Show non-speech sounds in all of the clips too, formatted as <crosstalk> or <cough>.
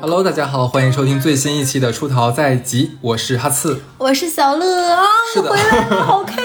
Hello，大家好，欢迎收听最新一期的《出逃在即》，我是哈刺。我是小乐啊，我回来了，好开心！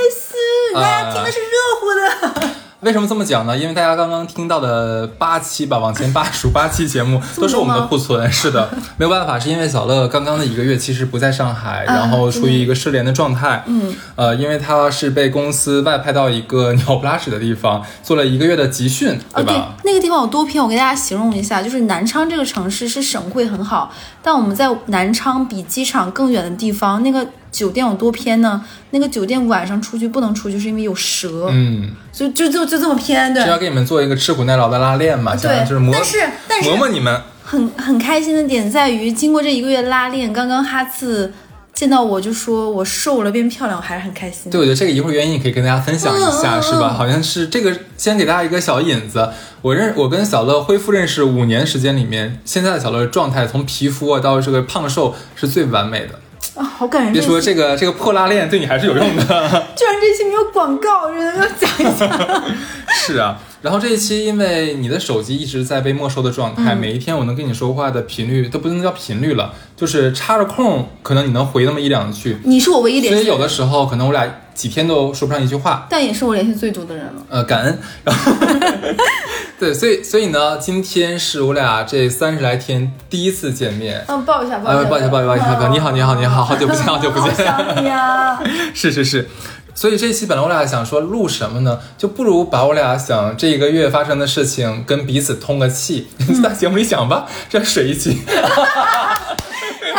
啊 <laughs> 大家听的是热乎的，为什么这么讲呢？因为大家刚刚听到的八期吧，往前八数八期节目 <laughs> 都是我们的库存。<laughs> 是的，没有办法，是因为小乐刚刚的一个月其实不在上海，然后处于一个失联的状态。嗯，呃，因为他是被公司外派到一个鸟不拉屎的地方，做了一个月的集训，对哦，对吧？，那个地方有多偏，我给大家形容一下，就是南昌这个城市是省会很好，但我们在南昌比机场更远的地方，那个酒店有多偏呢？那个酒店晚上出去不能出去，是因为有蛇，嗯，就就就就这么偏，对是。要给你们做一个吃苦耐劳的拉练嘛，对就是磨但是但是磨磨你们。很很开心的点在于，经过这一个月拉练，刚刚哈次见到我就说我瘦了变漂亮，我还是很开心。对，我觉得这个一会儿原因可以跟大家分享一下，是吧？嗯好像是这个，先给大家一个小引子。我认我跟小乐恢复认识五年时间里面，现在的小乐状态从皮肤啊到这个胖瘦是最完美的。啊，好感人！别说这这个这个破拉链对你还是有用的。<laughs> 居然这期没有广告，真的要讲一下。<laughs> 是啊，然后这一期因为你的手机一直在被没收的状态，每一天我能跟你说话的频率都不能叫频率了，就是插着空，可能你能回那么一两句。你是我唯一联系，所以有的时候可能我俩几天都说不上一句话。但也是我联系最多的人了。呃，感恩。然后，对，所以所以呢，今天是我俩这三十来天第一次见面。嗯，抱一下，抱一下，抱歉，抱歉，抱歉，抱歉，你好，你好，你好，好久不见，好久不见。想你啊！是是是，所以这一期本来我俩想说录什么呢，就不如把我俩想这一个月发生的事情跟彼此通个气，嗯在节目里讲吧，这水一期。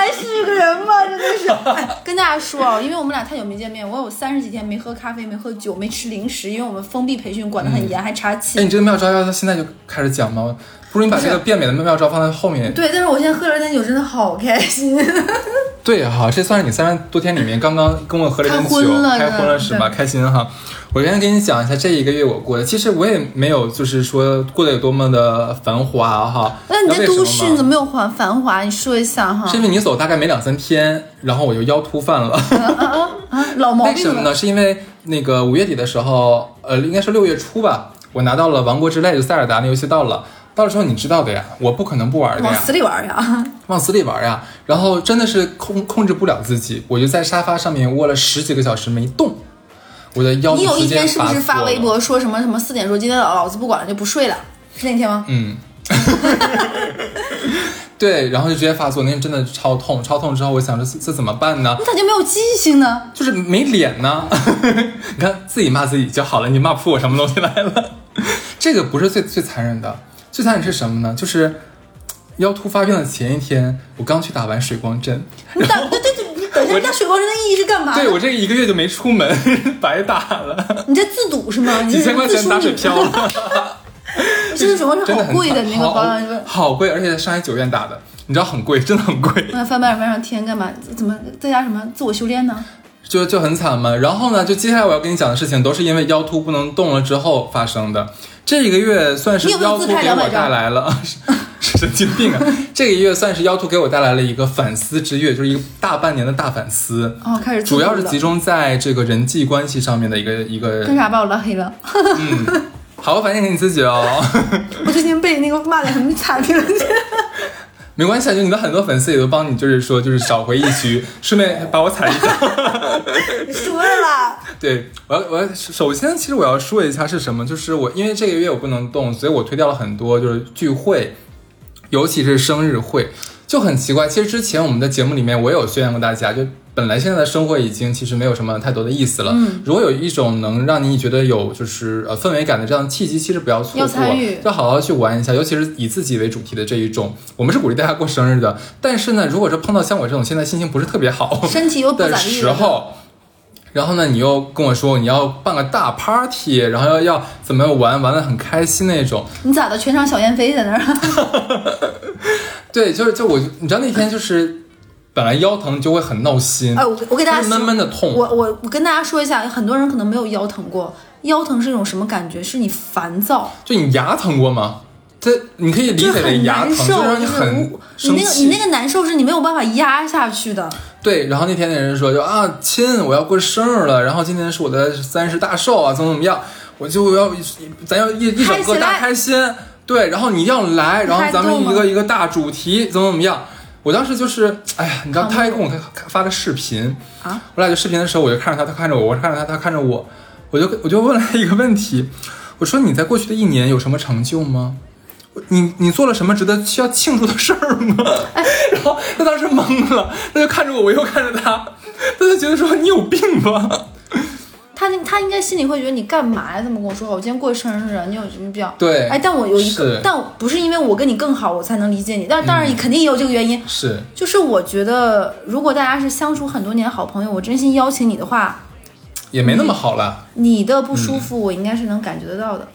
还是个人吗？真的是。<laughs> 哎，跟大家说啊，因为我们俩太久没见面，我有三十几天没喝咖啡，没喝酒，没吃零食，因为我们封闭培训管得很严，还查哎，寝。你这个妙招要现在就开始讲吗？不如你把这个变美的妙招放在后面。对，但是我现在喝了点酒，真的好开心。<laughs> 对哈，这算是你三十多天里面刚刚跟我喝了点酒，开荤了开荤了是吧？开心哈！我先跟你讲一下这一个月我过的，其实我也没有就是说过得有多么的繁华哈。那你在都市，你怎么没有繁繁华？你说一下哈是。因为你走大概没两三天，然后我就腰突犯了。啊，老毛病了。<laughs> 为什么呢？是因为那个五月底的时候，呃，应该是六月初吧，我拿到了《王国之泪》就塞尔达那游戏到了。到了之后，你知道的呀，我不可能不玩的呀。往死里玩呀！往死里玩呀，然后真的是控控制不了自己，我就在沙发上面窝了十几个小时没动，我的腰你有一天是不是发微博说什么什么四点说今天老老子不管了就不睡了？是那天吗？嗯，<laughs> 对，然后就直接发作，那天真的超痛，超痛之后，我想着这这怎么办呢？你咋就没有记性呢？就是没脸呢，<laughs> 你看自己骂自己就好了，你骂不出我什么东西来了。<laughs> 这个不是最最残忍的，最残忍是什么呢？就是腰突发病的前一天，我刚去打完水光针。你打对对对，你等一下，你打水光针的意义是干嘛？对我这一个月就没出门，<laughs> 白打了，你在自赌是吗？你几千块钱自打水漂了，现在水光针好贵的，惨那个保养好贵，而且在上海九院打的，你知道很贵，真的很贵，那翻白眼翻上天干嘛？怎么在家什么自我修炼呢？就就很惨嘛。然后呢，就接下来我要跟你讲的事情，都是因为腰突不能动了之后发生的。这一个月算是腰突自拍200给我带来了，是 <laughs> 神经病啊！<laughs> 这个月算是腰突给我带来了一个反思之月，就是一个大半年的大反思。哦，开始主要是集中在这个人际关系上面的一个一个 <laughs> 干啥把我拉黑了？嗯，好好反省给你自己哦。我最近被那个骂的很惨，听了没关系啊，就你的很多粉丝也都帮你，就是说就是找回一局，顺便把我踩一脚。<laughs> 输了啦。对，我要我要首先其实我要说一下是什么，就是我因为这个月我不能动，所以我推掉了很多就是聚会，尤其是生日会，就很奇怪。其实之前我们的节目里面我有宣扬过大家，就本来现在的生活已经其实没有什么太多的意思了。嗯，如果有一种能让你觉得有就是呃氛围感的这样的契机，其实不要错过，要参与要好好去玩一下，尤其是以自己为主题的这一种，我们是鼓励大家过生日的。但是呢，如果说碰到像我这种现在心情不是特别好，身体又不的咋地的时候，然后呢，你又跟我说你要办个大 party，然后要要怎么玩玩的很开心那种，你咋的？全场小燕飞在那儿？<laughs> 对，就是就我，你知道那天就是本来腰疼就会很闹心，哎，我我给大家就是闷闷的痛，我我我跟大家说一下，很多人可能没有腰疼过，腰疼是一种什么感觉？是你烦躁，就你牙疼过吗？这你可以理解为牙疼，就让你很你。那个你那个难受是你没有办法压下去的。对，然后那天那人说就啊亲，我要过生日了，然后今天是我的三十大寿啊，怎么怎么样。我就要咱要一一整个大开心，对，然后你要来，然后咱们一个一个大主题怎么怎么样。我当时就是，哎呀，你知道，他还跟我他发的视频啊，我俩就视频的时候，我就看着他，他看着我，我看着他，他看着我，我就我就问了他一个问题，我说你在过去的一年有什么成就吗？你你做了什么值得需要庆祝的事儿吗？<laughs> 然后他当时懵了，他就看着我，我又看着他，他就觉得说你有病吧。他他应该心里会觉得你干嘛呀？这么跟我说话，我今天过生日，你有什么必要？对哎，但我有一个，但不是因为我跟你更好，我才能理解你。但当然，你肯定也有这个原因。是，就是我觉得，如果大家是相处很多年的好朋友，我真心邀请你的话，也没那么好了。你的不舒服，我应该是能感觉得到的。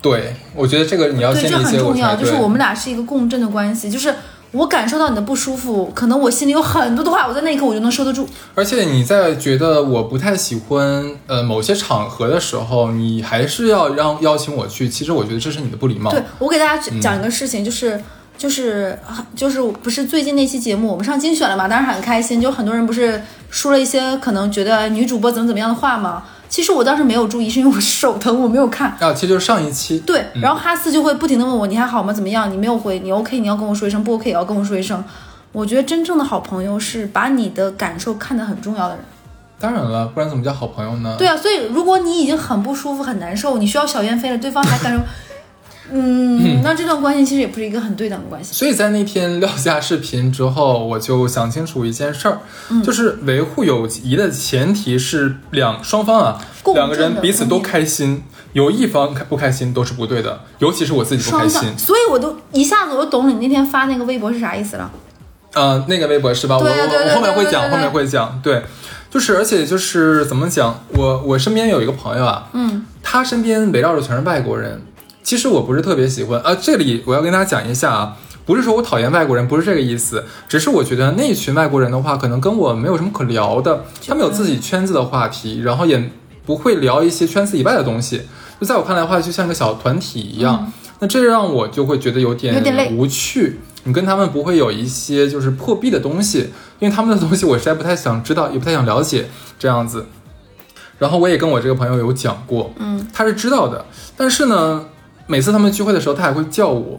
对，我觉得这个你要对，这先理解我很重要。就是我们俩是一个共振的关系，就是我感受到你的不舒服，可能我心里有很多的话，我在那一刻我就能收得住。而且你在觉得我不太喜欢呃某些场合的时候，你还是要让邀请我去。其实我觉得这是你的不礼貌。对我给大家讲一个事情，就是。就是就是不是最近那期节目我们上精选了嘛，当时很开心，就很多人不是说了一些可能觉得女主播怎么怎么样的话嘛。其实我当时没有注意，是因为我手疼，我没有看。啊，其实就是上一期。对，然后哈斯就会不停的问我你还好吗？怎么样？你没有回，你 OK，你要跟我说一声，不 OK 也要跟我说一声。我觉得真正的好朋友是把你的感受看得很重要的人。当然了，不然怎么叫好朋友呢？对啊，所以如果你已经很不舒服、很难受，你需要小燕飞了，对方还感受，嗯，<laughs> 那这段关系其实也不是一个很对等的关系。所以在那天撂下视频之后，我就想清楚一件事儿，嗯就是维护友谊的前提是两双方啊，两个人彼此都开心，有一方开不开心都是不对的，尤其是我自己不开心，。所以我都一下子我就懂你那天发那个微博是啥意思了。呃，那个微博是吧？我我我后面会讲，后面会讲。对，就是而且就是怎么讲，我我身边有一个朋友啊，嗯，他身边围绕着全是外国人。其实我不是特别喜欢，啊，这里我要跟大家讲一下啊，不是说我讨厌外国人，不是这个意思，只是我觉得那群外国人的话，可能跟我没有什么可聊的，他们有自己圈子的话题，然后也不会聊一些圈子以外的东西。就在我看来的话，就像个小团体一样。那这让我就会觉得有点无趣。你跟他们不会有一些就是破壁的东西，因为他们的东西我实在不太想知道，也不太想了解这样子。然后我也跟我这个朋友有讲过，嗯，他是知道的，但是呢，每次他们聚会的时候，他还会叫我。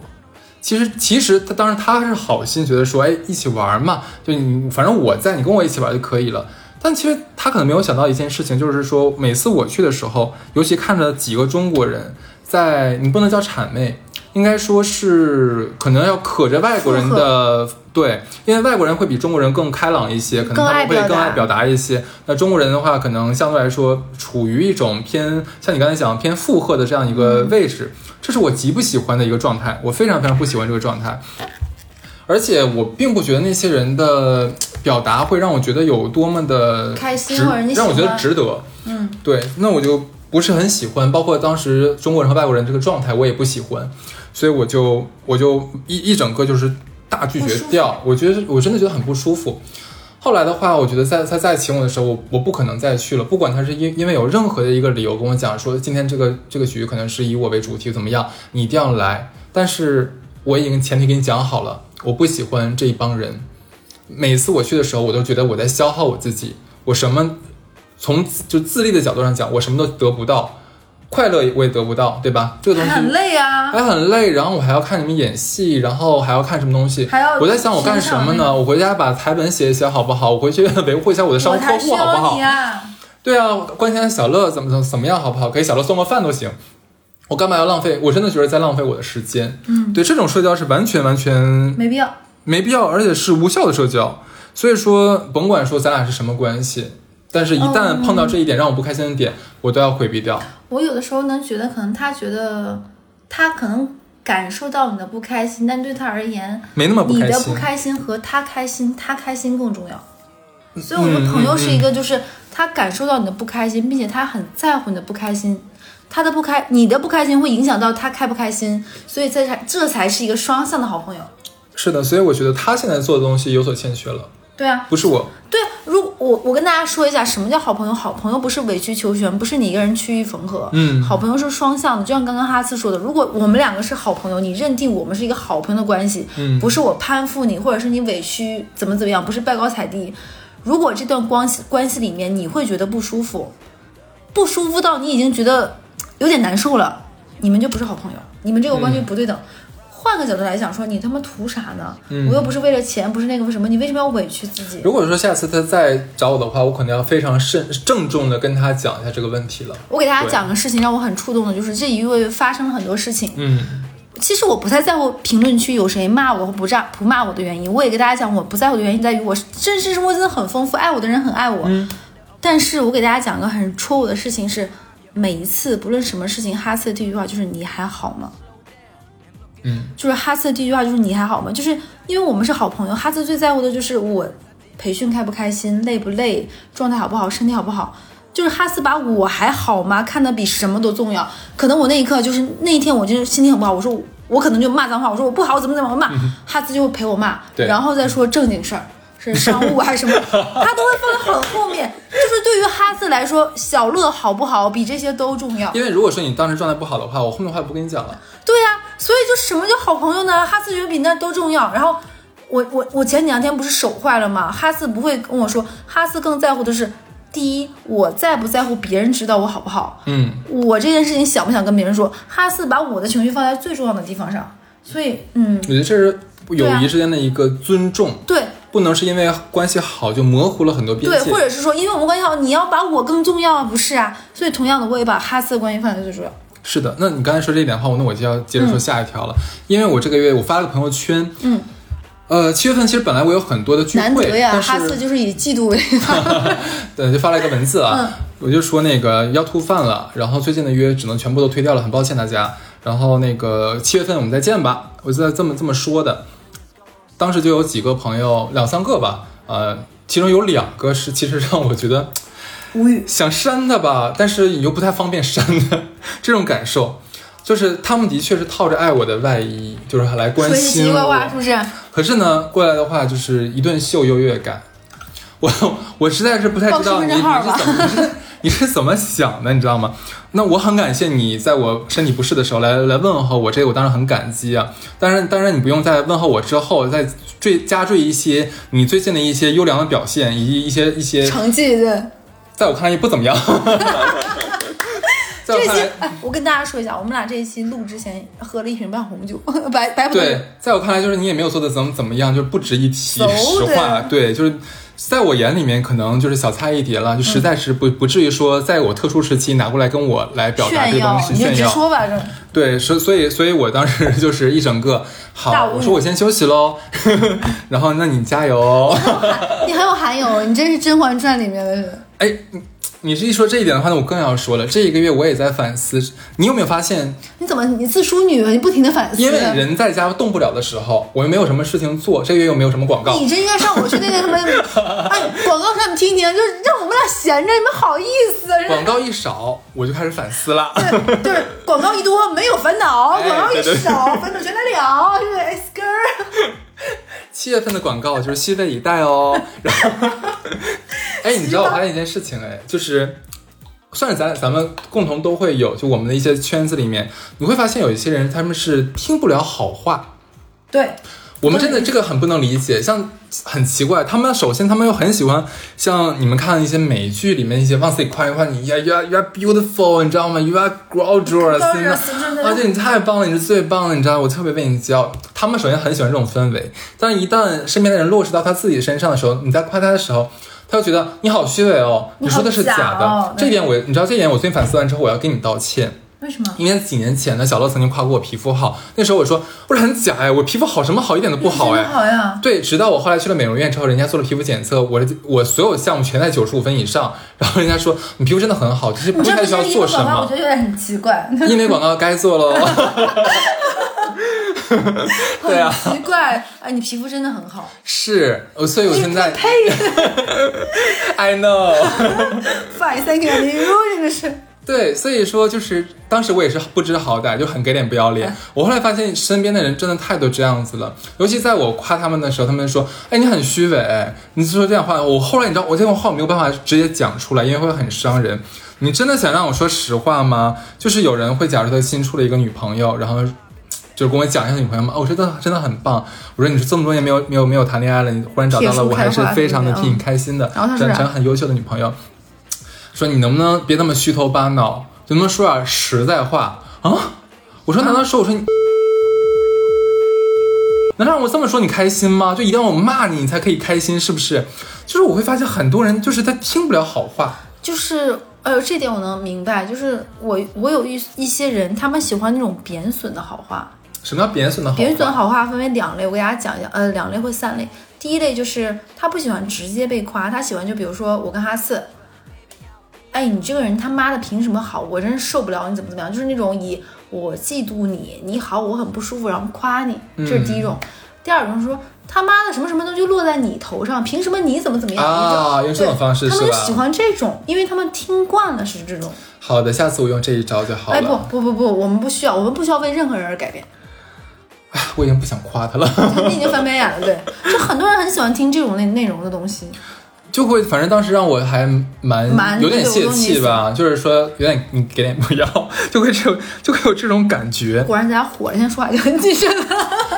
其实，其实他当然他是好心，觉得说，哎，一起玩嘛，就你反正我在，你跟我一起玩就可以了。但其实他可能没有想到一件事情，就是说每次我去的时候，尤其看着几个中国人在，你不能叫谄媚，应该说是可能要可着外国人的对，因为外国人会比中国人更开朗一些，可能他们会更爱表达一些。那中国人的话，可能相对来说处于一种偏像你刚才讲偏附和的这样一个位置，这是我极不喜欢的一个状态，我非常非常不喜欢这个状态。而且我并不觉得那些人的表达会让我觉得有多么的开心值或者让我觉得值得。嗯，对，那我就不是很喜欢，包括当时中国人和外国人这个状态，我也不喜欢，所以我就我就一一整个就是大拒绝掉，我觉得我真的觉得很不舒服。后来的话，我觉得在他再请我的时候，我我不可能再去了，不管他是因因为有任何的一个理由跟我讲说今天这个这个局可能是以我为主题怎么样，你一定要来。但是我已经前提给你讲好了，我不喜欢这一帮人。每次我去的时候，我都觉得我在消耗我自己，我什么从就自立的角度上讲，我什么都得不到，快乐我也得不到，对吧？这个东西还很累啊。还很累，然后我还要看你们演戏，然后还要看什么东西，还要我在想我干什么呢？我回家把台本写一写好不好？我回去维护一下我的商务客户好不好！对啊，关心小乐怎么怎么怎么样好不好？给小乐送个饭都行。我干嘛要浪费？我真的觉得在浪费我的时间。嗯，对，这种社交是完全完全没必要。没必要，而且是无效的社交。所以说，甭管说咱俩是什么关系，但是一旦碰到这一点让我不开心的点，我都要回避掉。我有的时候能觉得，可能他觉得他可能感受到你的不开心，但对他而言，没那么不你的不开心和他开心，他开心更重要。所以我觉得朋友是一个，就是他感受到你的不开心，并且他很在乎你的不开心，他的不开，你的不开心会影响到他开不开心，所以这才这才是一个双向的好朋友。是的，所以我觉得他现在做的东西有所欠缺了，对啊，不是我。对，如果我我跟大家说一下，什么叫好朋友？好朋友不是委曲求全，不是你一个人趋于缝合。嗯好朋友是双向的，就像刚刚哈斯说的，如果我们两个是好朋友，你认定我们是一个好朋友的关系，嗯不是我攀附你，或者是你委屈怎么怎么样，不是拜高踩低。如果这段关系关系里面你会觉得不舒服，不舒服到你已经觉得有点难受了，你们就不是好朋友，你们这个关系不对等。换个角度来讲，说你他妈图啥呢？我又不是为了钱，不是那个为什么？你为什么要委屈自己？如果说下次他再找我的话，我可能要非常慎郑重的跟他讲一下这个问题了。我给大家讲个事情，让我很触动的，就是这一个月发生了很多事情。嗯其实我不太在乎评论区有谁骂我或不炸不骂我的原因，我也给大家讲，我不在乎的原因在于我真实生活真的很丰富，爱我的人很爱我。但是我给大家讲个很戳我的事情是，每一次不论什么事情，哈斯的第一句话就是你还好吗？嗯，就是哈斯的第一句话就是你还好吗？就是因为我们是好朋友，哈斯最在乎的就是我培训开不开心，累不累，状态好不好，身体好不好。就是哈斯把我还好吗看得比什么都重要。可能我那一刻就是那一天，我就是心情很不好，我说我我可能就骂脏话，我说我不好，怎么怎么我骂，哈斯就会陪我骂，<laughs> 对然后再说正经事儿。是商务还是什么，他都会放在很后面。就是对于哈斯来说，小乐好不好比这些都重要。因为如果说你当时状态不好的话，我后面的话不跟你讲了。对呀、所以就什么叫好朋友呢？哈斯觉得比那都重要。然后我我我前两天不是手坏了吗？哈斯不会跟我说，哈斯更在乎的是，第一，我在不在乎别人知道我好不好，嗯，我这件事情想不想跟别人说。哈斯把我的情绪放在最重要的地方上，所以嗯，我觉得这是友谊之间的一个尊重，对不能是因为关系好就模糊了很多边对，或者是说，因为我们关系好，你要把我更重要啊，不是啊？所以同样的，我也把哈斯的关系放在最重要。是的，那你刚才说这一点的话，那我就要接着说下一条了。因为我这个月我发了个朋友圈，嗯，呃，七月份其实本来我有很多的聚会，难得呀，但哈就是以嫉妒为发。<laughs> 对，就发了一个文字啊，嗯我就说那个要吐饭了，然后最近的约只能全部都推掉了，很抱歉大家。然后那个七月份我们再见吧，我就在这么这么说的。当时就有几个朋友，两三个吧，呃，其中有两个是其实让我觉得无语。想删他吧，但是你又不太方便删他这种感受，就是他们的确是套着爱我的外衣，就是来关心我是。不是？可是呢，过来的话就是一顿秀优越感，我我实在是不太知道报你你是怎么 <laughs> 你是怎么想的，你知道吗？那我很感谢你在我身体不适的时候来来问候我，这个我当然很感激啊。当然，当然你不用在问候我之后再缀加缀一些你最近的一些优良的表现，以及一些一些成绩的在我看来也不怎么样。<laughs> 在我这看来期，，哎，我跟大家说一下，我们俩这一期录之前喝了一瓶半红酒，白白葡萄酒。对，在我看来就是你也没有做的怎么怎么样，就是不值一提。实话，对，就是在我眼里面可能就是小菜一碟了，就实在是不、不至于说在我特殊时期拿过来跟我来表达这炫耀个东，西你就炫耀。直说吧，这对，所所以所以我当时 <laughs> 就是一整个好，我说我先休息喽，<laughs> 然后那你加油哦。你很有涵养，你这是《甄嬛传》里面的。哎，你你是一说这一点的话，那我更要说了，这一个月我也在反思，你有没有发现你怎么你自淑女，你不停的反思？因为人在家动不了的时候，我又没有什么事情做，这个月又没有什么广告，你这应该上我去那个什么，哎，广告上你听听，就是让我们俩闲着，你们好意思啊？广告一少，我就开始反思了。对，就是广告一多没有烦恼，哎广告一少 <laughs> 烦恼全来了，是不是？哎，skr，七月份的广告就是拭目以待哦。然后，<laughs> 哎，你知道我发现一件事情，哎，就是算是咱咱们共同都会有，就我们的一些圈子里面，你会发现有一些人他们是听不了好话。对，我们真的这个很不能理解，像很奇怪，他们首先他们又很喜欢像你们看一些美剧里面一些往自己夸一夸你 are you are you are beautiful，你知道吗？You are 的而且你太棒了，你是最棒的，你知道，我特别为你骄傲。他们首先很喜欢这种氛围，但一旦身边的人落实到他自己身上的时候，你在夸他的时候。他就觉得你好虚伪哦，你说的是假假的。哦这一点我，你知道这一点我最近反思完之后，我要跟你道歉。为什么？因为几年前呢，小乐曾经夸过我皮肤好，那时候我说不是很假哎，我皮肤好什么好一点都不好哎。好呀。对，直到我后来去了美容院之后，人家做了皮肤检测，我的我所有项目全在九十五分以上，然后人家说你皮肤真的很好，就是不太需要做什广告，我么觉。得有点很奇怪，<laughs> 医美广告该做喽。<laughs> <laughs> <laughs> 对啊，奇怪。哎，你皮肤真的很好，是，呃所以我现在呸 <laughs> I know。<laughs> fine thank you，你真的是。对，所以说就是当时我也是不知好歹，就很给脸不要脸。我后来发现身边的人真的太多这样子了，尤其在我夸他们的时候，他们说：“哎，你很虚伪。”你说这样话，我后来你知道，我这种话我没有办法直接讲出来，因为会很伤人。你真的想让我说实话吗？就是有人会假设他新处了一个女朋友，然后。就是跟我讲一下女朋友嘛，哦，真的真的很棒。我说你是这么多年没有没有没有谈恋爱了，你忽然找到了，我还是非常的替你开心的，然后他说啥整成很优秀的女朋友。说你能不能别那么虚头巴脑？能不能说点实在话啊？我说难道说我说你？难道让我这么说你开心吗？就一定要我骂你，你才可以开心，是不是？就是我会发现很多人就是他听不了好话，就是呃，这点我能明白。就是我我有一一些人，他们喜欢那种贬损的好话。什么叫贬损的好话？贬损好话分为两类，我给大家讲一下。呃，两类或三类。第一类就是他不喜欢直接被夸，他喜欢就比如说我跟哈四，哎，你这个人他妈的凭什么好？我真是受不了你怎么怎么样，就是那种以我嫉妒你，你好我很不舒服，然后夸你，这是第一种。第二种是说他妈的什么什么东西就落在你头上，凭什么你怎么怎么样？啊，用这种方式他？们就喜欢这种，因为他们听惯了是这种。好的，下次我用这一招就好了。哎，不不不不，我们不需要，我们不需要为任何人而改变。哎，<laughs> 我已经不想夸他了，<laughs> 你已经翻白眼了，对，就很多人很喜欢听这种内内容的东西。<laughs> 就会反正当时让我还蛮蛮有点泄气吧，就是说有点你给点不要，就会这种就会有这种感觉。果然咱俩火了，现在说话就很谨慎了。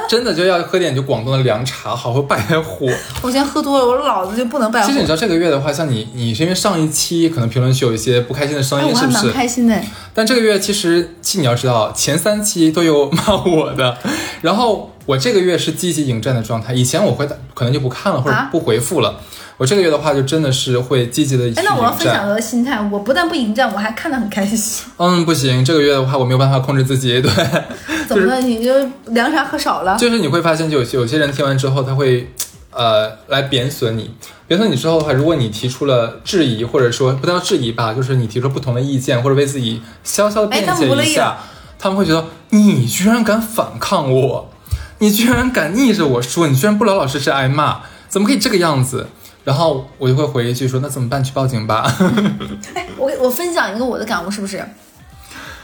<laughs> 真的就要喝点就广东的凉茶，好好败火。<laughs> 我今天喝多了，我脑子就不能败火。其实你知道这个月的话，像你，你是因为上一期可能评论区有一些不开心的声哎，音，是不是？开心的。但这个月其实，其你要知道，前三期都有骂我的，<laughs> 然后我这个月是积极迎战的状态。以前我会可能就不看了或者啊不回复了，我这个月的话就真的是会积极的去哎，那我要分享。我的心态，我不但不迎战，我还看得很开心。嗯，不行，这个月的话我没有办法控制自己，对，<laughs> 怎么了？你就凉茶喝少了？就是你会发现，就有些有些人听完之后，他会，呃，来贬损你。贬损你之后的话，如果你提出了质疑，或者说不叫质疑吧，就是你提出不同的意见，或者为自己小小的辩解一下，他们会觉得你居然敢反抗我，你居然敢逆着我说，你居然不老老实实挨骂，怎么可以这个样子？然后我就会回一句说，那怎么办？去报警吧。<laughs> 哎，我给我分享一个我的感悟，是不是？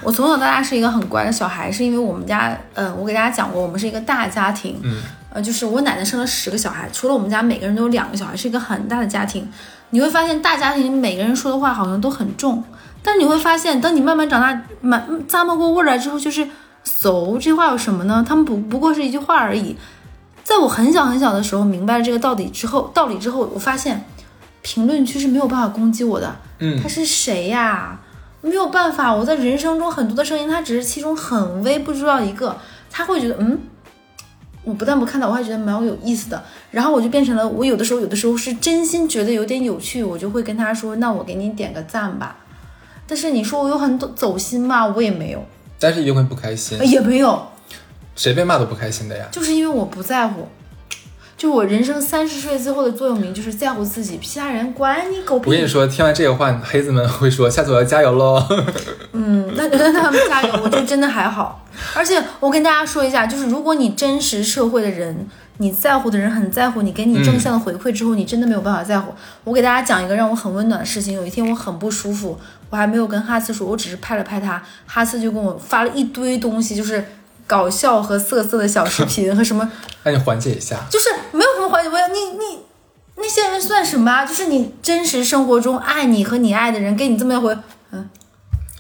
我从小到大是一个很乖的小孩，是因为我们家，嗯、我给大家讲过，我们是一个大家庭，嗯，呃，就是我奶奶生了十个小孩，除了我们家每个人都有两个小孩，是一个很大的家庭。你会发现大家庭每个人说的话好像都很重，但是你会发现，等你慢慢长大，满咂摸过味儿来之后，就是“俗”这话有什么呢？他们不不过是一句话而已。在我很小很小的时候明白了这个道理之后，道理之后，我发现评论区是没有办法攻击我的。嗯他是谁呀？没有办法，我在人生中很多的声音，他只是其中很微不知道一个，他会觉得，嗯，我不但不看到，我还觉得蛮有意思的。然后我就变成了，我有的时候有的时候是真心觉得有点有趣，我就会跟他说，那我给你点个赞吧。但是你说我有很走心吗？我也没有，但是一定会不开心呃，也没有，谁被骂都不开心的呀。就是因为我不在乎。就我人生三十岁之后的座右铭就是在乎自己，其他人管你狗屁。我跟你说，听完这个话，黑子们会说，下次我要加油喽。嗯，那那他们加油，我就真的还好。而且我跟大家说一下，就是如果你真实社会的人，你在乎的人很在乎你，给你正向的回馈之后，你真的没有办法在乎。我给大家讲一个让我很温暖的事情。有一天我很不舒服，我还没有跟哈斯说，我只是拍了拍他，哈斯就跟我发了一堆东西，就是搞笑和色色的小视频和什么，<laughs> 那你缓解一下。就是没有什么缓解。我要你你。那些人算什么啊？就是你真实生活中爱你和你爱的人给你这么一回，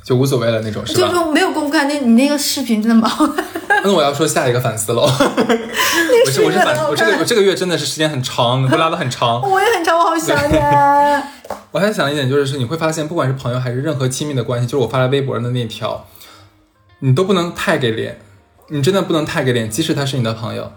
就无所谓了那种，是吧？就就没有公开。那你那个视频真的蛮好看。<laughs> 那我要说下一个反思喽。<laughs> 我是我是反我这个我这个月真的是时间很长，会拉的很长。<laughs> 我也很长，我好想你。我还想一点就是，是你会发现，不管是朋友还是任何亲密的关系，就是我发在微博上的那条，你都不能太给脸，你真的不能太给脸，即使他是你的朋友。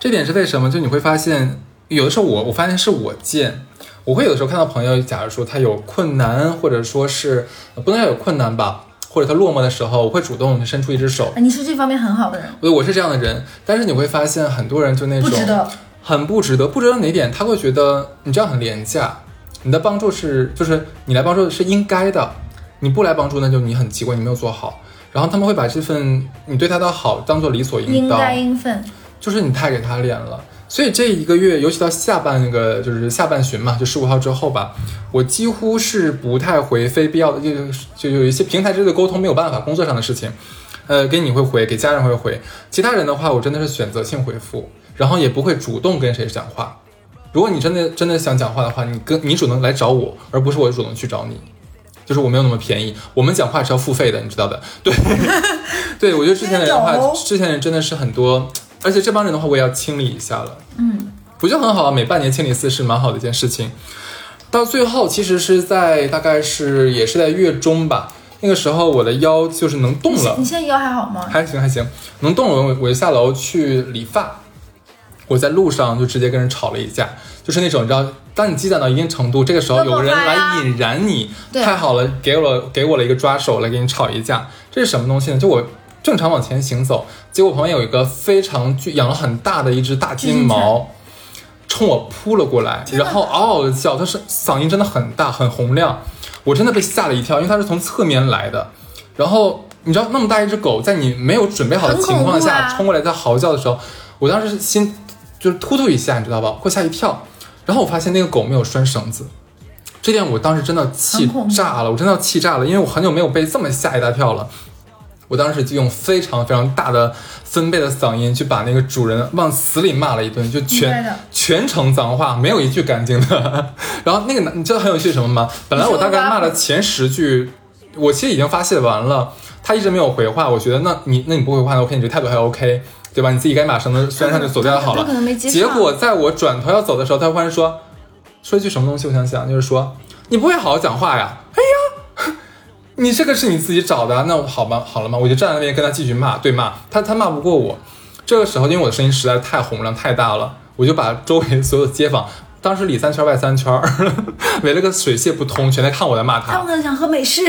这点是为什么？就你会发现，有的时候我我发现是我贱，我会有的时候看到朋友，假如说他有困难，或者说是呃不能叫有困难吧，或者他落寞的时候，我会主动伸出一只手。你是这方面很好的人，我我是这样的人，但是你会发现很多人就那种不值得。很不值得，不值得哪点？他会觉得你这样很廉价，你的帮助是就是你来帮助是应该的，你不来帮助那就你很奇怪，你没有做好。然后他们会把这份你对他的好当做理所应当，应该应分。就是你太给他脸了。所以这一个月，尤其到下半那个就是下半旬嘛，就十五号之后吧，我几乎是不太回非必要的，就就有一些平台之间的沟通没有办法，工作上的事情，呃，给你会回，给家人会回，其他人的话，我真的是选择性回复，然后也不会主动跟谁讲话。如果你真的真的想讲话的话，你跟你主动来找我，而不是我主动去找你。就是我没有那么便宜，我们讲话是要付费的，你知道的。对，<laughs> 对我觉得之前的人的话，之前的人真的是很多，而且这帮人的话，我也要清理一下了。嗯，我觉得很好啊，每半年清理一次是蛮好的一件事情。到最后，其实是在大概是也是在月中吧，那个时候我的腰就是能动了你，现在腰还好吗？还行还行，能动了。我我就下楼去理发，我在路上就直接跟人吵了一架，就是那种你知道，当你积攒到一定程度，这个时候有个人来引燃你，对太好了，给我了给我了一个抓手来给你吵一架，这是什么东西呢？就我正常往前行走，结果旁边有一个非常巨养了很大的一只大金毛。冲我扑了过来，然后嗷嗷的叫，它是嗓音真的很大很洪亮，我真的被吓了一跳，因为它是从侧面来的，然后你知道那么大一只狗，在你没有准备好的情况下啊冲过来在嚎叫的时候，我当时心就是突突一下，你知道吧，会吓一跳。然后我发现那个狗没有拴绳子，这点我当时真的气炸了，我真的要气炸了，因为我很久没有被这么吓一大跳了。我当时就用非常非常大的分贝的嗓音去把那个主人往死里骂了一顿，就全全程脏话，没有一句干净的。<laughs> 然后那个男，你知道很有趣是什么吗？本来我大概骂了前十句，我其实已经发泄完了，他一直没有回话。我觉得那你那你不回话那 OK，你这态度还 OK，对吧？你自己该把绳子拴上就走掉就好了。他可能没接上结果在我转头要走的时候，他忽然说说一句什么东西，我想想，就是说你不会好好讲话呀？哎呀，你这个是你自己找的啊，那我好吧，好了吗？我就站在那边跟他继续骂，对骂他，他骂不过我。这个时候，因为我的声音实在太洪亮太大了，我就把周围所有的街坊，当时里三圈外三圈，<laughs> 围了个水泄不通，全在看我在骂他他们。想喝美式。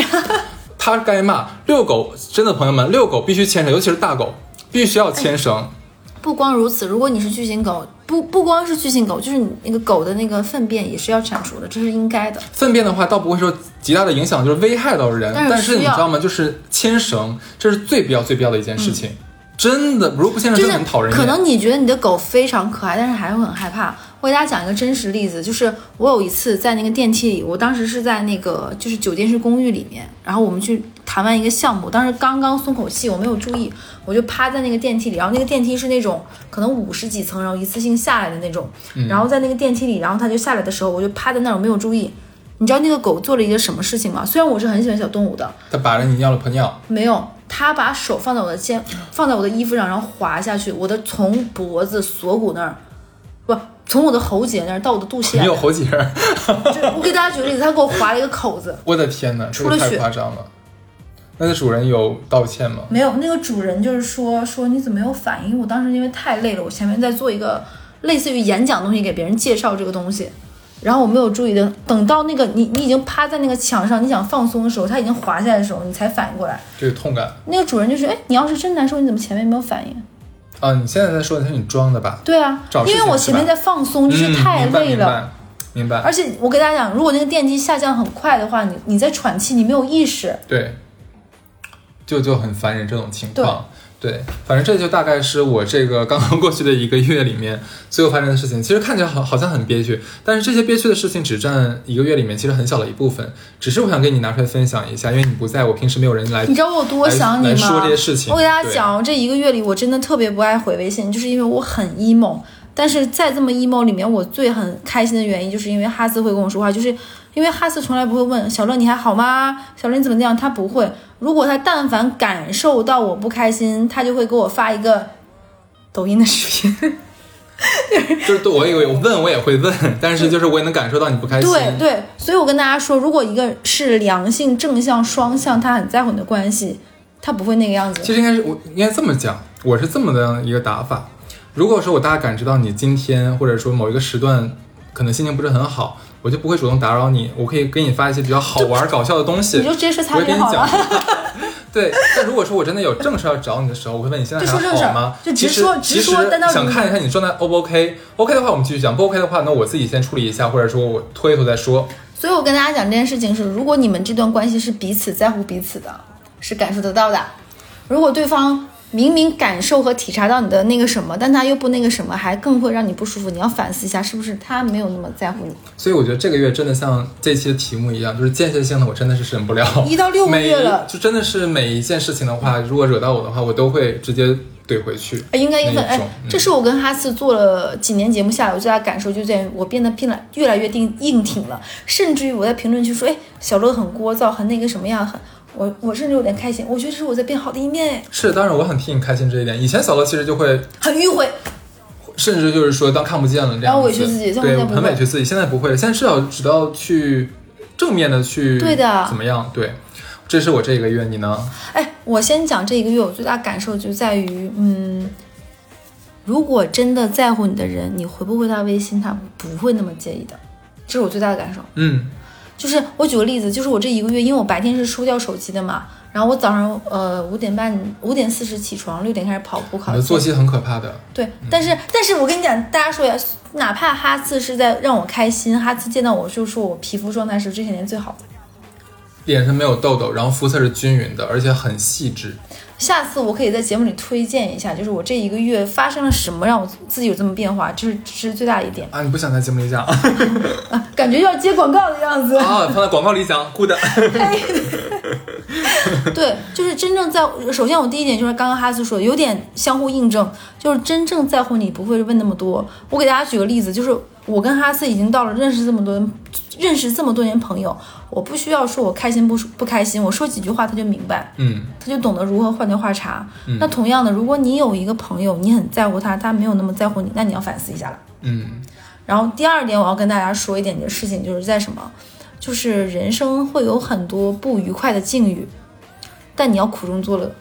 他该骂遛狗，真的朋友们，遛狗必须牵绳，尤其是大狗，必须要牵绳。不光如此，如果你是巨型狗，不不光是巨型狗，就是你那个狗的那个粪便也是要铲除的，这是应该的。粪便的话，倒不会说极大的影响，就是危害到人。但是但是你知道吗？就是牵绳，这是最必要、最必要的一件事情。真的，如果不牵绳，真的很讨人厌。可能你觉得你的狗非常可爱，但是还会很害怕。我给大家讲一个真实例子，就是我有一次在那个电梯里，我当时是在那个就是酒店式公寓里面，然后我们去谈完一个项目，当时刚刚松口气，我没有注意，我就趴在那个电梯里，然后那个电梯是那种可能五十几层，然后一次性下来的那种，然后在那个电梯里，然后它就下来的时候，我就趴在那儿，我没有注意。你知道那个狗做了一个什么事情吗？虽然我是很喜欢小动物的，它把着你尿了泼尿，没有，它把手放在我的肩，放在我的衣服上，然后滑下去，我的从脖子锁骨那儿，不，从我的喉结那儿到我的肚脐眼。你有喉结，<laughs> 就我给大家举个例子，他给我划了一个口子，我的天哪，这个太出了血太夸张了。那个主人有道歉吗？没有，那个主人就是说说你怎么没有反应？我当时因为太累了，我前面在做一个类似于演讲的东西，给别人介绍这个东西，然后我没有注意的，等到那个你你已经趴在那个墙上，你想放松的时候，他已经滑下来的时候，你才反应过来。这个痛感那个主人就是，哎，你要是真难受，你怎么前面没有反应？啊！你现在在说的是你装的吧？对啊因为我前面在放松，就是太累了。明白，明白。而且我给大家讲，如果那个电梯下降很快的话，你你在喘气，你没有意识。对，就就很烦人这种情况。对，反正这就大概是我这个刚刚过去的一个月里面所有发生的事情。其实看起来好好像很憋屈，但是这些憋屈的事情只占一个月里面其实很小的一部分。只是我想跟你拿出来分享一下，因为你不在我平时没有人来你知道我有多想你吗？说这些事情我给大家对讲，这一个月里我真的特别不爱回微信，就是因为我很 emo。但是在这么 emo 里面，我最很开心的原因，就是因为哈斯会跟我说话，就是因为哈斯从来不会问小乐你还好吗？小乐你怎么样？他不会。如果他但凡感受到我不开心，他就会给我发一个抖音的视频。<laughs> 就是对我也我问我也会问，但是就是我也能感受到你不开心。对对，所以我跟大家说，如果一个是良性、正向、双向，他很在乎你的关系，他不会那个样子。其实应该是我应该这么讲，我是这么的一个打法。如果说我大家感知到你今天或者说某一个时段可能心情不是很好，我就不会主动打扰你，我可以给你发一些比较好玩搞笑的东西。你就直接说擦我会跟你讲边好了。<laughs> 对，但如果说我真的有正事要找你的时候，我会问你现在还好吗？就直说直说想看一看你状态 O 不 OK？OK 的话我们继续讲，不 OK 的话，那我自己先处理一下，或者说我拖一拖再说。所以我跟大家讲这件事情是，如果你们这段关系是彼此在乎彼此的，是感受得到的。如果对方明明感受和体察到你的那个什么，但他又不那个什么，还更会让你不舒服，你要反思一下，是不是他没有那么在乎你？所以我觉得这个月真的像这期的题目一样，就是间歇性的，我真的是忍不了。一到六个月了就真的是每一件事情的话，如果惹到我的话，我都会直接怼回去。哎，应该应该哎这是我跟哈斯做了几年节目下来，我最大感受就在于我变得变了越来越硬硬挺了，甚至于我在评论区说，哎，小乐很聒噪，很那个什么样，很我我甚至有点开心，我觉得这是我在变好的一面，哎，是，当然我很替你开心这一点。以前小乐其实就会，很迂回。甚至就是说当看不见了这样子，然后委屈自己对，不很委屈自己。现在不会了，现在至少知道去正面的去对的怎么样？对，这是我这一个月，你呢？哎，我先讲这一个月我最大感受就在于，嗯，如果真的在乎你的人，你回不回他微信，他不会那么介意的，这是我最大的感受。嗯，就是我举个例子，就是我这一个月，因为我白天是收掉手机的嘛，然后我早上呃五点半五点四十起床，六点开始跑步考试。你的作息很可怕的。对，但是但是我跟你讲，大家说呀，哪怕哈次是在让我开心，哈次见到我就说我皮肤状态是这些年最好的。脸上没有痘痘，然后肤色是均匀的，而且很细致。下次我可以在节目里推荐一下，就是我这一个月发生了什么让我自己有这么变化，这是这是最大的一点啊！你不想在节目里讲啊？感觉要接广告的样子。<laughs> 啊，放在广告里讲，good。<laughs> 对，就是真正在，首先我第一点就是刚刚哈斯说的，有点相互印证，就是真正在乎你不会问那么多。我给大家举个例子，就是我跟哈斯已经到了认识这么多人，认识这么多年朋友，我不需要说我开心不不开心，我说几句话他就明白，嗯，他就懂得如何换句话茬。那同样的，如果你有一个朋友，你很在乎他，他没有那么在乎你，那你要反思一下了。嗯。然后第二点，我要跟大家说一点的事情，就是在什么，就是人生会有很多不愉快的境遇。但你要苦中作乐，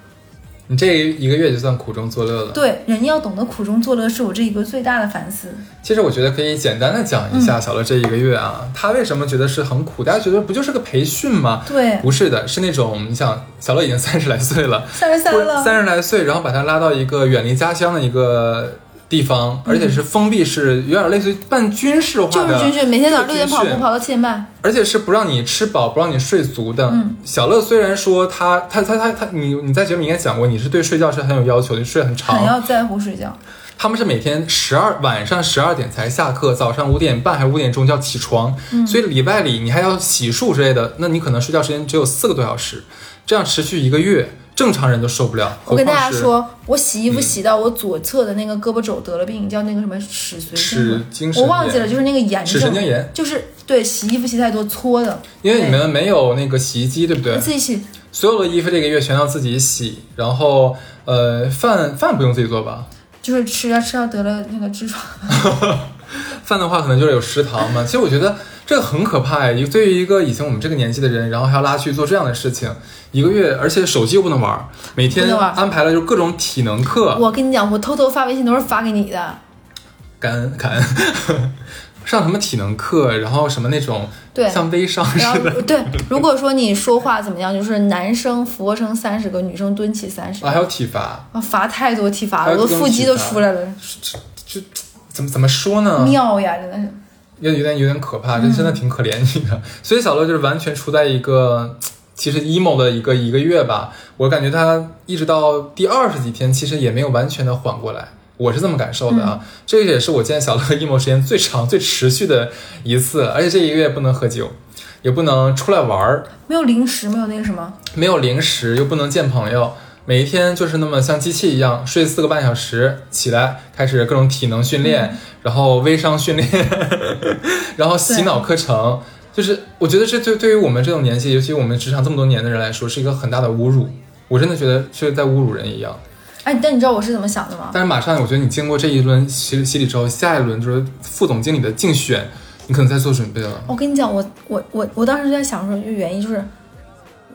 你这一个月就算苦中作乐了。对，人要懂得苦中作乐，是我这一个最大的反思。其实我觉得可以简单的讲一下小乐这一个月啊，他为什么觉得是很苦？大家觉得不就是个培训吗？对，不是的，是那种你想，小乐已经三十来岁了，三十三了，三十来岁，然后把他拉到一个远离家乡的一个。地方，而且是封闭式，有点类似于半军事化的，就是军训，每天早上六点跑步，跑到七点半，而且是不让你吃饱，不让你睡足的。小乐虽然说他他他他他，你你在节目里应该讲过，你是对睡觉是很有要求的，睡很长，很要在乎睡觉。他们是每天十二晚上十二点才下课，早上五点半还是五点钟就要起床，所以礼拜里你还要洗漱之类的，那你可能睡觉时间只有四个多小时，这样持续一个月。正常人都受不了。我跟大家说，我洗衣服洗到我左侧的那个胳膊肘得了病，叫那个什么尺髓神，我忘记了，就是那个炎症，神经炎，就是对洗衣服洗太多搓的。因为你们没有那个洗衣机，对不对？自己洗。所有的衣服这个月全要自己洗，然后呃，饭饭不用自己做吧？就是吃啊吃啊得了那个痔疮。<laughs> 饭的话可能就是有食堂嘛。其实我觉得这个很可怕呀，对于一个以前我们这个年纪的人，然后还要拉去做这样的事情。一个月，而且手机又不能玩，每天安排了就各种体能课。我跟你讲，我偷偷发微信都是发给你的。感恩感恩，<laughs> 上什么体能课，然后什么那种，对，像微商似的。对，如果说你说话怎么样，就是男生俯卧撑三十个，女生蹲起三十。啊，还有体罚啊，罚太多体罚了，我的腹肌都出来了。就怎么怎么说呢？妙呀，真的是。有有点有点可怕，这真的挺可怜你的。所以小乐就是完全处在一个。其实 emo 的一个一个月吧，我感觉他一直到第二十几天，其实也没有完全的缓过来，我是这么感受的啊。这个也是我见小乐 emo 时间最长、最持续的一次，而且这一个月不能喝酒，也不能出来玩儿，没有零食，没有那个什么，没有零食，又不能见朋友，每一天就是那么像机器一样睡四个半小时，起来开始各种体能训练，然后微商训练，<laughs> 然后洗脑课程。就是我觉得这对对于我们这种年纪，尤其我们职场这么多年的人来说，是一个很大的侮辱。我真的觉得是在侮辱人一样。哎，但你知道我是怎么想的吗？但是马上，我觉得你经过这一轮洗洗礼之后，下一轮就是副总经理的竞选，你可能在做准备了。我跟你讲，我我我我当时在想说，就原因就是，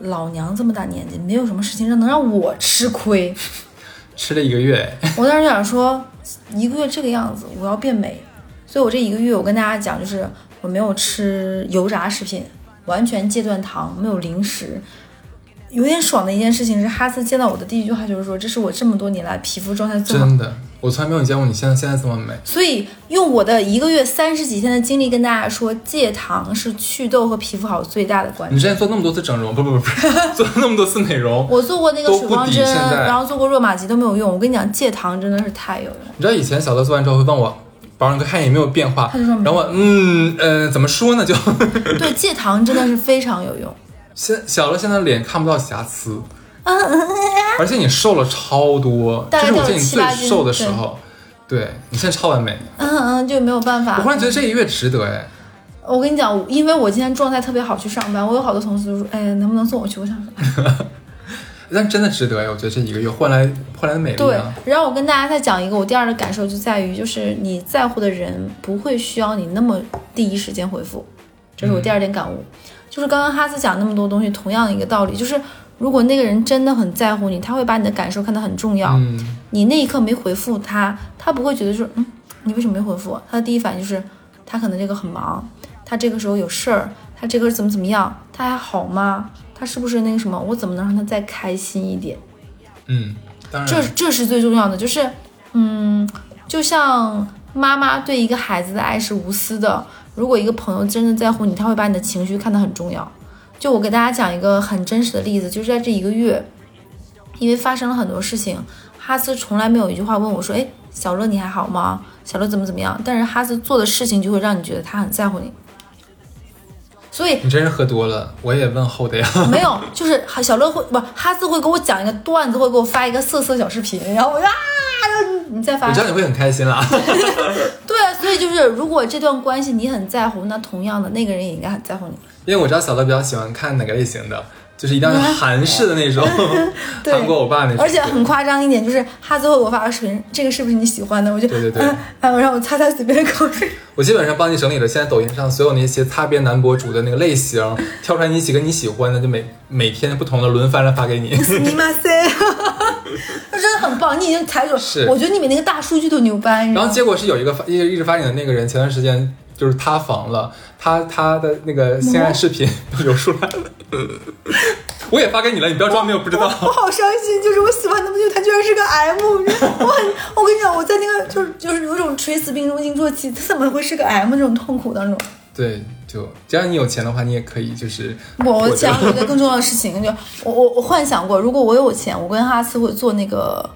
老娘这么大年纪，没有什么事情让能让我吃亏。<laughs> 吃了一个月，<laughs> 我当时想说，一个月这个样子，我要变美。所以我这一个月，我跟大家讲，就是我没有吃油炸食品，完全戒断糖，没有零食。有点爽的一件事情是，哈斯见到我的第一句话就是说：“这是我这么多年来皮肤状态最好。”真的，我从来没有见过你现在现在这么美。所以用我的一个月三十几天的经历跟大家说，戒糖是祛痘和皮肤好最大的关键。你之前做那么多次整容，不不不不，<laughs> 做那么多次美容，我做过那个水光针，然后做过热玛吉都没有用。我跟你讲，戒糖真的是太有用。你知道以前小乐做完之后会问我。保养哥看有没有变化，然后我嗯呃怎么说呢就对戒糖真的是非常有用。<laughs> 现小乐现在脸看不到瑕疵，而且你瘦了超多，这是我见你最瘦的时候。对你现在超完美，嗯嗯就没有办法。我忽然觉得这一个月值得哎。我跟你讲，因为我今天状态特别好去上班，我有好多同事都说，哎能不能送我去我上班？<laughs> 但真的值得呀！我觉得这一个月换来换来的美丽。对，然后我跟大家再讲一个我第二的感受，就在于就是你在乎的人不会需要你那么第一时间回复，这是我第二点感悟。就是刚刚哈斯讲那么多东西，同样的一个道理，就是如果那个人真的很在乎你，他会把你的感受看得很重要。嗯，你那一刻没回复他，他不会觉得说，嗯，你为什么没回复我？他的第一反应就是，他可能这个很忙，他这个时候有事儿，他这个怎么怎么样，他还好吗？他是不是那个什么？我怎么能让他再开心一点？嗯，当然，这这是最重要的，就是，嗯，就像妈妈对一个孩子的爱是无私的。如果一个朋友真的在乎你，他会把你的情绪看得很重要。就我给大家讲一个很真实的例子，就是在这一个月，因为发生了很多事情，哈斯从来没有一句话问我说：“哎，小乐你还好吗？小乐怎么怎么样？”但是哈斯做的事情就会让你觉得他很在乎你。所以你真是喝多了，我也问候的呀。没有，就是小乐会不哈斯会给我讲一个段子，会给我发一个色色小视频，然后我就啊，你再发我知道你会很开心啦。<laughs> 就是如果这段关系你很在乎，那同样的那个人也应该很在乎你。因为我知道小乐比较喜欢看哪个类型的，就是一定要是韩式的那种，<laughs> 对韩国欧巴那种。而且很夸张一点，就是他最后给我发个视频，这个是不是你喜欢的？我就对对对啊，<laughs> 啊让我擦擦嘴边的口水。我基本上帮你整理了现在抖音上所有那些擦边男博主的那个类型，挑出来你几个你喜欢的，就每每天不同的轮番的发给你。尼玛塞，<laughs> 真的很棒，你已经踩准。是我觉得你比那个大数据都牛掰。然后结果是有一个发一直一直发你的那个人，前段时间就是塌房了，他他的那个性爱视频流出来了，<laughs> 我也发给你了，你不要装没有不知道。我好伤心，就是我喜欢的不就他居然是个 M，我很，我跟你讲，我在那个就是就是有一种垂死病中惊坐起，他怎么会是个 M 这种痛苦当中？对，就只要你有钱的话，你也可以就是我我讲一个 <laughs> 更重要的事情，就我我我幻想过，如果我有钱，我跟哈斯会做那个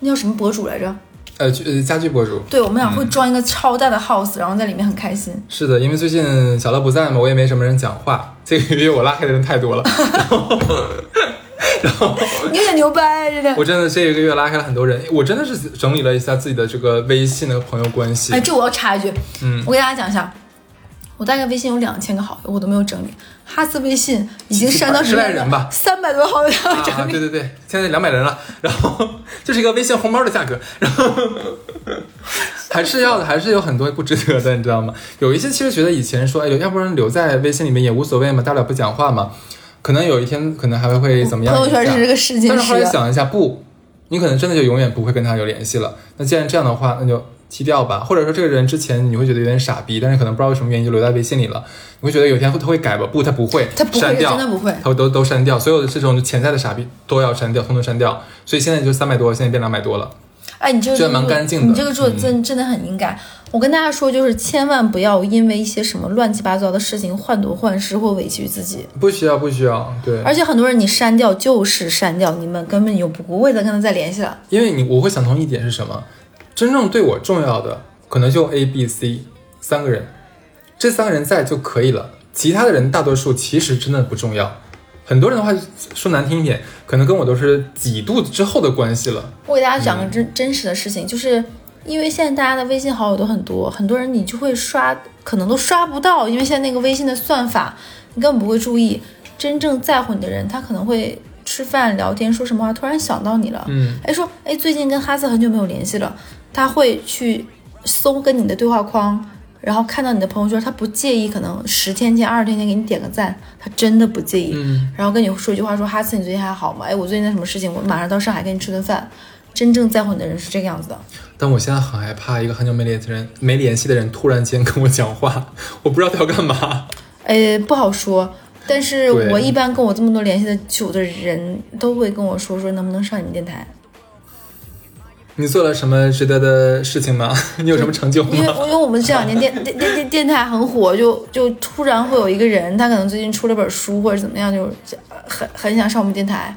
那叫什么博主来着？呃去呃家居博主。对，我们俩会装一个超大的 house，、然后在里面很开心。是的，因为最近小乐不在嘛，我也没什么人讲话。<laughs> 这个月我拉黑的人太多了，然 <laughs> 后你有点牛掰，真的。我真的这一个月拉黑了很多人。我真的是整理了一下自己的这个微信的朋友关系。哎，这我要插一句，嗯我给大家讲一下，我大概微信有两千个好友，我都没有整理。哈斯微信已经删到十来人吧三百多好友整理。对对对，现在两百人了，然后就是一个微信红包的价格，然后还是要的，还是有很多不值得的，你知道吗？有一些其实觉得以前说，哎呦，要不然留在微信里面也无所谓嘛，大不了不讲话嘛，可能有一天可能还会会怎么样？朋友圈是这个事情但是后来想一下，不，你可能真的就永远不会跟他有联系了。那既然这样的话，那就踢掉吧。或者说这个人之前你会觉得有点傻逼，但是可能不知道为什么原因就留在微信里了，你会觉得有一天会他会改吧？不，他不会，他不会删掉，真的不会他都都删掉，所有的这种潜在的傻逼都要删掉，通通删掉。所以现在就三百多，现在变两百多了。哎，你这个觉得蛮干净的你这个做的真真的很应该。我跟大家说，就是千万不要因为一些什么乱七八糟的事情患得患失或委屈自己。不需要，不需要，对，而且很多人你删掉就是删掉，你们根本就不会再跟他再联系了。因为你我会想通一点是什么？真正对我重要的可能就 A、B、C 三个人，这三个人在就可以了。其他的人大多数其实真的不重要。很多人的话说难听一点，可能跟我都是几度之后的关系了。我给大家讲个真、真实的事情，就是因为现在大家的微信好友都很多，很多人你就会刷，可能都刷不到，因为现在那个微信的算法，你根本不会注意。真正在乎你的人，他可能会吃饭聊天说什么话，突然想到你了，嗯，哎说，哎最近跟哈斯很久没有联系了，他会去搜跟你的对话框。然后看到你的朋友圈，他不介意，可能十天前、二十天前给你点个赞，他真的不介意。嗯，然后跟你说一句话说：“哈斯，你最近还好吗？哎，我最近在什么事情？我马上到上海跟你吃顿饭。”真正在乎你的人是这个样子的。但我现在很害怕一个很久没联系的人、没联系的人突然间跟我讲话，我不知道他要干嘛。呃，<laughs> 不好说。但是我一般跟我这么多联系的久的人都会跟我说说能不能上你们电台，你做了什么值得的事情吗？<laughs> 你有什么成就吗？因为因为我们这两年电电电电电台很火，就就突然会有一个人，他可能最近出了本书或者怎么样，就很很想上我们电台。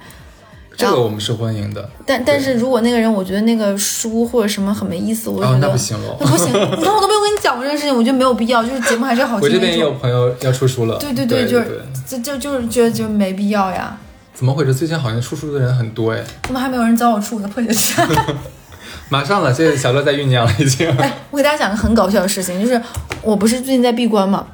这个我们是欢迎的。但但是如果那个人我觉得那个书或者什么很没意思，我就觉哦得、那不行了那不行。你看我都没有跟你讲过这个事情，我觉得没有必要，就是节目还是好听为我这边也有。朋友要出书了。对对对，就是就就就是觉得就没必要呀。怎么回事？最近好像出书的人很多哎。怎么还没有人找我出我的破解圈？<laughs> 马上了，这小乐在酝酿了已经。哎，我给大家讲个很搞笑的事情，就是我不是最近在闭关嘛，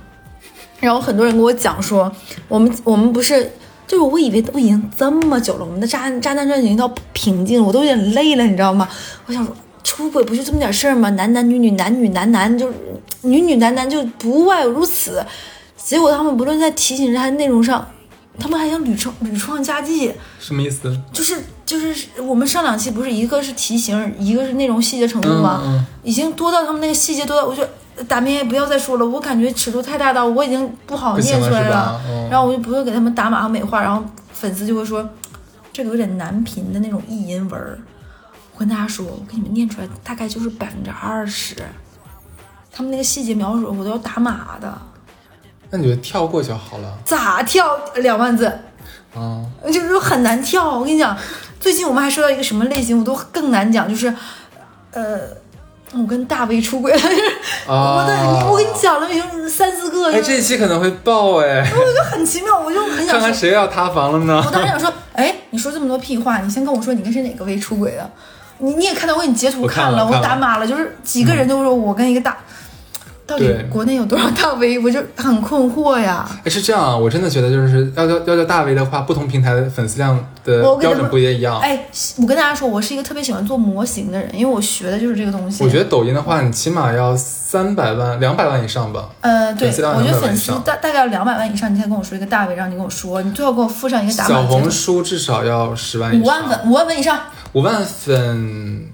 然后很多人跟我讲说，我们我们不是，就是我以为都已经这么久了，我们的渣渣男专已经到瓶颈了，我都有点累了，你知道吗？我想说，出轨不就这么点事儿吗？男男女女，男女男男，就是女女男男，就不外如此。结果他们不论在提醒上还是内容上，他们还想屡创屡创佳绩。什么意思？就是就是我们上两期不是一个是题型，一个是内容细节程度吗？嗯嗯已经多到他们那个细节多到，我觉得大明也不要再说了，我感觉尺度太大到我已经不好念出来是吧嗯然后我就不会给他们打码和美化，然后粉丝就会说这个有点难评的那种意淫文儿。我跟大家说，我给你们念出来大概就是百分之二十，他们那个细节描述我都要打码的，那你就跳过就好了咋跳两万字？啊。就是很难跳。我跟你讲，最近我们还说到一个什么类型，我都更难讲，就是，呃，我跟大 V 出轨了，我的，我跟你讲了，有三四个，啊哎，这一期可能会爆哎，我就很奇妙，我就很想看，看谁要塌房了呢我？当时想说，哎，你说这么多屁话，你先跟我说你跟谁哪个 V 出轨的？你你也看到我给你截图看了了，我打码了，就是几个人都说我跟一个大。到底对国内有多少大 V？我就很困惑呀。哎，是这样啊，我真的觉得就是要叫要叫大 V 的话，不同平台的粉丝量的标准不一样。哎，我跟大家说，我是一个特别喜欢做模型的人，因为我学的就是这个东西。我觉得抖音的话，你起码要三百万、两百万以上吧。呃，对，粉丝量200我觉得粉丝大大概要两百万以上，你才跟我说一个大 V，让你跟我说，你最好给我附上一个打小红书至少要十万以上，五万粉，五万粉以上。五万粉，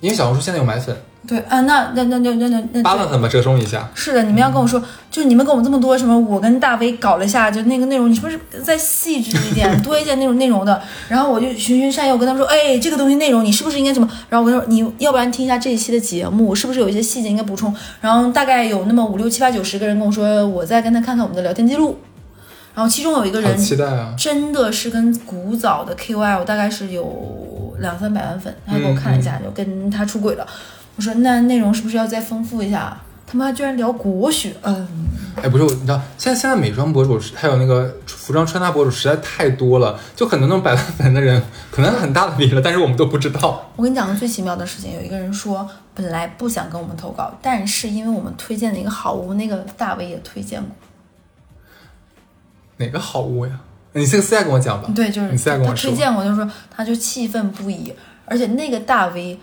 因为小红书现在有买粉，对啊，那那那那那那那八万粉吧，折中一下。是的，你们要跟我说，就是你们跟我们这么多什么，我跟大 V 搞了一下，就那个内容，你是不是再细致一点，<laughs> 多一点那种内容的？然后我就循循善诱，跟他们说，哎，这个东西内容你是不是应该怎么？然后我跟他说，你要不然听一下这一期的节目，是不是有一些细节应该补充？然后大概有那么五六七八九十个人跟我说，我再跟他看看我们的聊天记录。然后其中有一个好人期待啊！真的是跟古早的 KOL 大概是有两三百万粉，他给我看了一下，就跟他出轨了。我说那内容是不是要再丰富一下？他妈居然聊国学，嗯，哎，不是，我你知道，现在现在美妆博主还有那个服装穿搭博主实在太多了，就很多那种百万粉的人，可能很大的比了，但是我们都不知道。我跟你讲个最奇妙的事情，有一个人说本来不想跟我们投稿，但是因为我们推荐了一个好物，那个大 V 也推荐过，哪个好物呀？你这个私下跟我讲吧。对，就是你私下跟他我说推。荐过，就是说他就气愤不已，而且那个大 V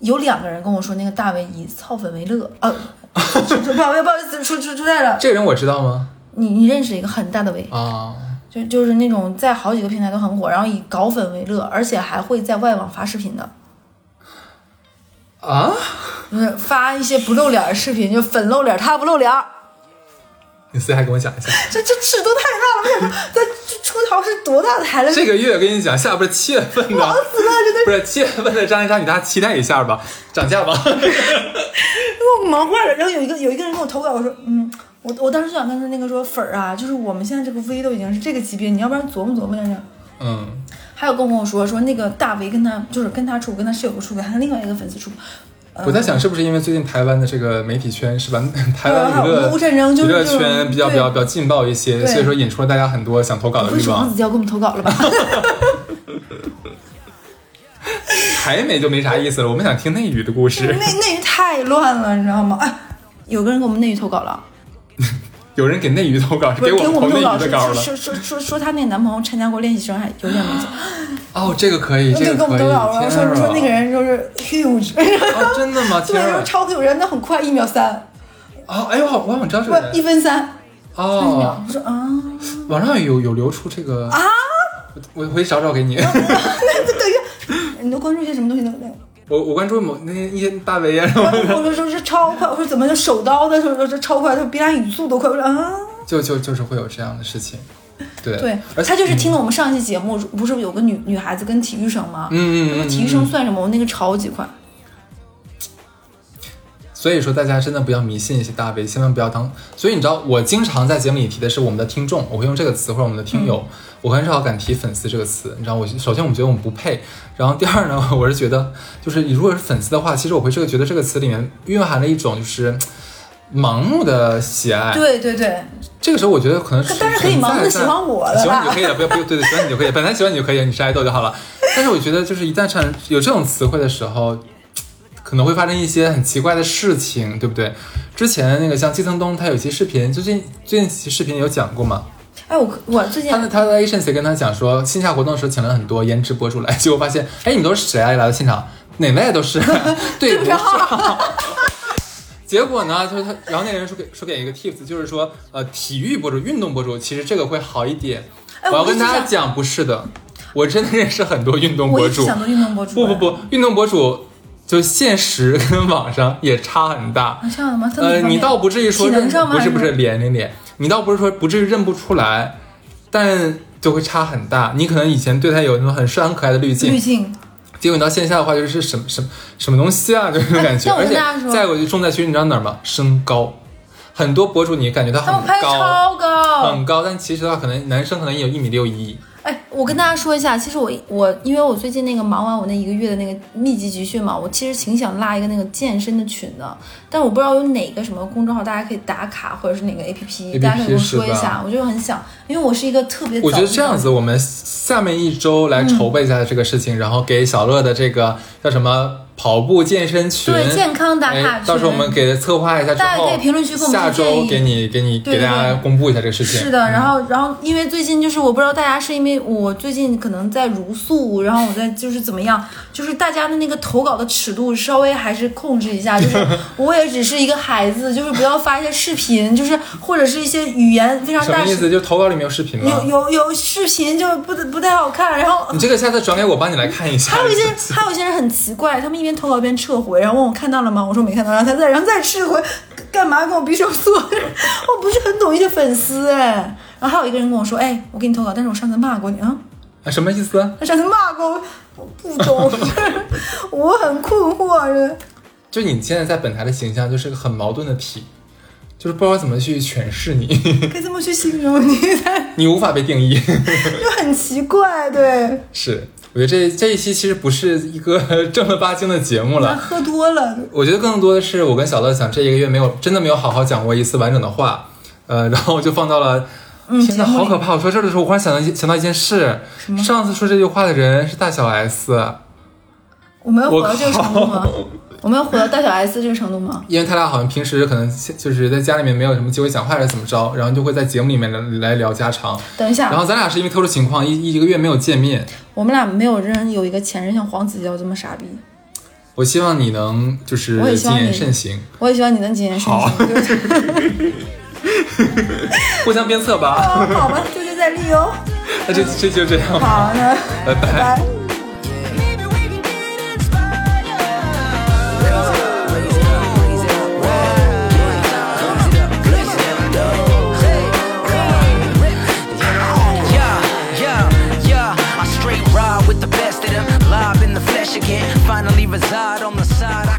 有两个人跟我说，那个大 V 以操粉为乐，呃，说说不好意思，不好意思，出出出来了。这个人我知道吗？你你认识一个很大的 V，啊，就就是那种在好几个平台都很火，然后以搞粉为乐，而且还会在外网发视频的，啊，就是发一些不露脸的视频，就粉露脸，他不露脸，你私下跟我讲一下。这这尺度太大了，我想说，这出逃是多大台了？这个月跟你讲，下不是七月份的，死了，真的不是七月份的张一山，你大家期待一下吧，涨价吧。给我忙坏了。然后有一个有一个人跟我投稿，我说，嗯，我我当时就想跟他那个说粉儿啊，就是我们现在这个 V 都已经是这个级别，你要不然琢磨琢磨两下。嗯，还有跟我说说那个大 V 跟他就是跟他处，跟他室友出轨，还跟另外一个粉丝处。我在想是不是因为最近台湾的这个媒体圈是吧？<laughs> 台湾娱乐战争娱乐圈比较比较比较劲爆一些，所以说引出了大家很多想投稿的欲望王子。就要给我们投稿了吧？<laughs> 台媒就没啥意思了，我们想听内娱的故事。内内娱太乱了，你知道吗？哎，有个人给我们内娱投稿了，有人给内娱投稿，是给我们投内给我们投稿娱的稿了。说说说说说她那个男朋友参加过练习生，还有点名字，哦，这个可以，这个给我。们投稿说说啊那个人就是 huge，哦，真的吗？<laughs> 对！超 huge 人，那很快一秒三，啊，哎呦，我好像知道这不个人。一分三哦秒，，我说啊，网上有有流出这个啊，我我回去找找给你。<laughs> 那等一下，你都关注一些什么东西呢？我我关注某那一些大 V 啊然，<laughs> 后我说说是超快，我说怎么就手刀的时候这超快，他比俺语速都快，我说啊。就就就是会有这样的事情。对对而，且他就是听了我们上一期节目，不是有个女女孩子跟体育生吗？嗯嗯嗯他说体育生算什么？我那个超级快。所以说，大家真的不要迷信一些大 V，千万不要当。所以你知道，我经常在节目里提的是我们的听众，我会用这个词或者我们的听友，我很少敢提粉丝这个词。你知道，我首先我们觉得我们不配，然后第二呢，<laughs> 我是觉得就是你如果是粉丝的话，其实我会这个觉得这个词里面蕴含了一种就是盲目的喜爱。对对对，这个时候我觉得可能是但是可以盲目的喜欢我了喜欢你就可以了，不要不要对对，喜欢你就可以，本来喜欢你就可以，你是爱豆就好了。但是我觉得就是一旦产有这种词汇的时候，可能会发生一些很奇怪的事情，对不对？之前那个像季承东，他有一期视频，最近最近期视频有讲过嘛？哎，我我最近他的他的 agency 跟他讲说，线下活动的时候请了很多颜值博主来，结果发现，哎，你们都是谁啊？来到现场，哪位都是 <laughs> 对不上。<laughs> 结果呢，就是他，然后那个人说给说给一个 tips，就是说，呃，体育博主、运动博主，其实这个会好一点。哎我要跟大家讲，不是的，我真的认识很多运动博主。想做运动博主。不不不，运动博主就现实跟网上也差很大。啊，这样的吗？呃，你倒不至于说不是不是脸脸脸，你倒不是说不至于认不出来，但就会差很大。你可能以前对他有那种很帅很可爱的滤镜，滤镜。结果你到线下的话，就是什么什么什么东西啊，就是那种感觉。而且再有就重在区，你知道哪儿吗？身高，很多博主你感觉他很高，超高，很高，但其实的话，可能男生可能也有一米六一。哎，我跟大家说一下，其实我我因为我最近那个忙完我那一个月的那个密集集训嘛，我其实挺想拉一个那个健身的群的，但我不知道有哪个什么公众号大家可以打卡，或者是哪个 APP，, 大家可以跟我说一下，我就很想，因为我是一个特别我觉得这样子，我们下面一周来筹备一下这个事情，然后给小乐的这个叫什么跑步健身群，对健康打卡哎到时候我们给策划一下之后，大家可以评论区给我们下周给你给你给大家公布一下这个事情。是的，然后然后因为最近就是我不知道大家是因为我最近可能在如素，然后我在就是怎么样，就是大家的那个投稿的尺度稍微还是控制一下，就是 <laughs> 我也只是一个孩子，就是不要发一些视频，就是或者是一些语言非常大什么意思？就投稿里面有视频吗？有有有视频就不不太好看，然后你这个下次转给我，帮你来看一下。还有一些还有一些人很奇怪，他们一边投稿边撤回，然后问我看到了吗？我说没看到，然后他再然后再撤回，干嘛跟我比手速？<laughs> 我不是很懂一些粉丝哎。然后还有一个人跟我说，哎，我给你投稿，但是我上次骂过你啊，啊什么意思？他上次骂过我，我不懂，<laughs> 我很困惑。就你现在在本台的形象就是个很矛盾的体，就是不知道怎么去诠释你，<laughs> 该怎么去形容你？你无法被定义。就很奇怪，对，是，我觉得这这一期其实不是一个 <laughs> 正儿八经的节目了。喝多了，我觉得更多的是我跟小乐想这一个月没有真的没有好好讲过一次完整的话，呃，然后我就放到了。嗯天呐，好可怕！我说这的时候，我忽然想到一想到一件事，上次说这句话的人是大小 S，我没有活到这个我程度吗？我们要火到大小 S 这个程度吗？因为他俩好像平时可能就是在家里面没有什么机会讲话，还是怎么着，然后就会在节目里面来来聊家常。等一下，然后咱俩是因为特殊情况，一一个月没有见面，我们俩没有人有一个前任像黄子佼这么傻逼。我希望你能就是谨言慎行，我也希望你能谨言慎行。对 <laughs> 互相鞭策吧。哦，好吧，舅舅在利哦。<laughs> 那这这就这样吧，好，那拜拜。拜拜。Reside on the side. I